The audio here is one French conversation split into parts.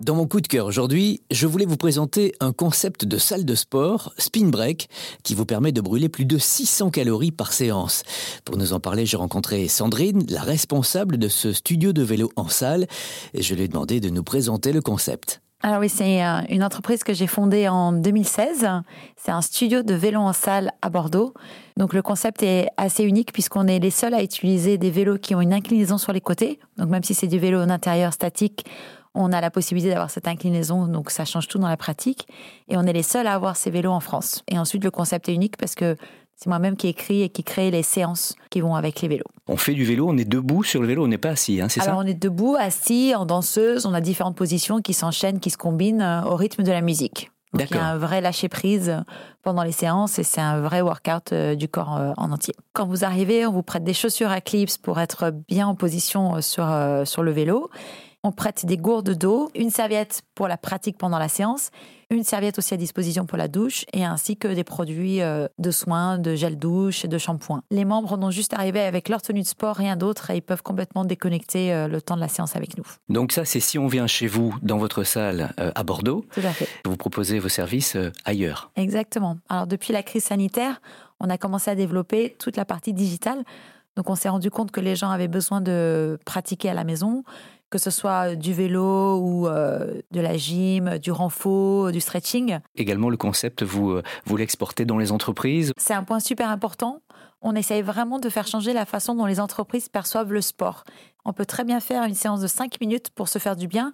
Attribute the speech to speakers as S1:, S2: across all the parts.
S1: Dans mon coup de cœur aujourd'hui, je voulais vous présenter un concept de salle de sport, Spin Break, qui vous permet de brûler plus de 600 calories par séance. Pour nous en parler, j'ai rencontré Sandrine, la responsable de ce studio de vélo en salle, et je lui ai demandé de nous présenter le concept.
S2: Alors oui, c'est euh, une entreprise que j'ai fondée en 2016. C'est un studio de vélo en salle à Bordeaux. Donc le concept est assez unique puisqu'on est les seuls à utiliser des vélos qui ont une inclinaison sur les côtés. Donc même si c'est du vélo en intérieur statique, on a la possibilité d'avoir cette inclinaison, donc ça change tout dans la pratique. Et on est les seuls à avoir ces vélos en France. Et ensuite, le concept est unique parce que c'est moi-même qui écris et qui crée les séances qui vont avec les vélos.
S1: On fait du vélo, on est debout sur le vélo, on n'est pas assis, hein, c'est ça?
S2: Alors on est debout, assis, en danseuse, on a différentes positions qui s'enchaînent, qui se combinent euh, au rythme de la musique. Donc il y a un vrai lâcher prise pendant les séances et c'est un vrai workout euh, du corps euh, en entier. Quand vous arrivez, on vous prête des chaussures à clips pour être bien en position sur, sur le vélo on prête des gourdes d'eau, une serviette pour la pratique pendant la séance, une serviette aussi à disposition pour la douche et ainsi que des produits euh, de soins, de gel douche et de shampoing. Les membres n'ont juste arrivé avec leur tenue de sport, rien d'autre et ils peuvent complètement déconnecter euh, le temps de la séance avec nous.
S1: Donc ça, c'est si on vient chez vous, dans votre salle euh, à Bordeaux,
S2: Tout à fait.
S1: vous proposez vos services ailleurs.
S2: Exactement. Alors depuis la crise sanitaire, on a commencé à développer toute la partie digitale. Donc on s'est rendu compte que les gens avaient besoin de pratiquer à la maison que ce soit du vélo ou euh, de la gym, du renfort, du stretching.
S1: Également, le concept, vous, euh, vous l'exportez dans les entreprises?
S2: C'est un point super important. On essaye vraiment de faire changer la façon dont les entreprises perçoivent le sport. On peut très bien faire une séance de 5 minutes pour se faire du bien,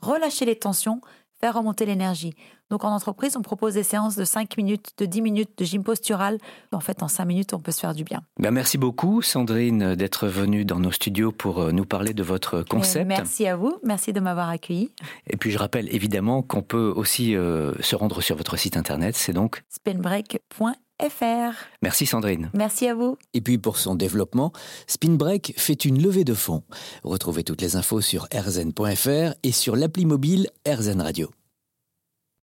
S2: relâcher les tensions, faire remonter l'énergie. Donc en entreprise, on propose des séances de 5 minutes, de 10 minutes de gym postural. En fait, en 5 minutes, on peut se faire du bien.
S1: Ben merci beaucoup, Sandrine, d'être venue dans nos studios pour euh, nous parler de votre concept.
S2: Merci à vous, merci de m'avoir accueilli.
S1: Et puis je rappelle évidemment qu'on peut aussi euh, se rendre sur votre site internet, c'est donc
S2: spinbreak.fr.
S1: Merci Sandrine.
S2: Merci à vous.
S1: Et puis pour son développement, Spinbreak fait une levée de fonds. Retrouvez toutes les infos sur rzn.fr et sur l'appli mobile RZN Radio.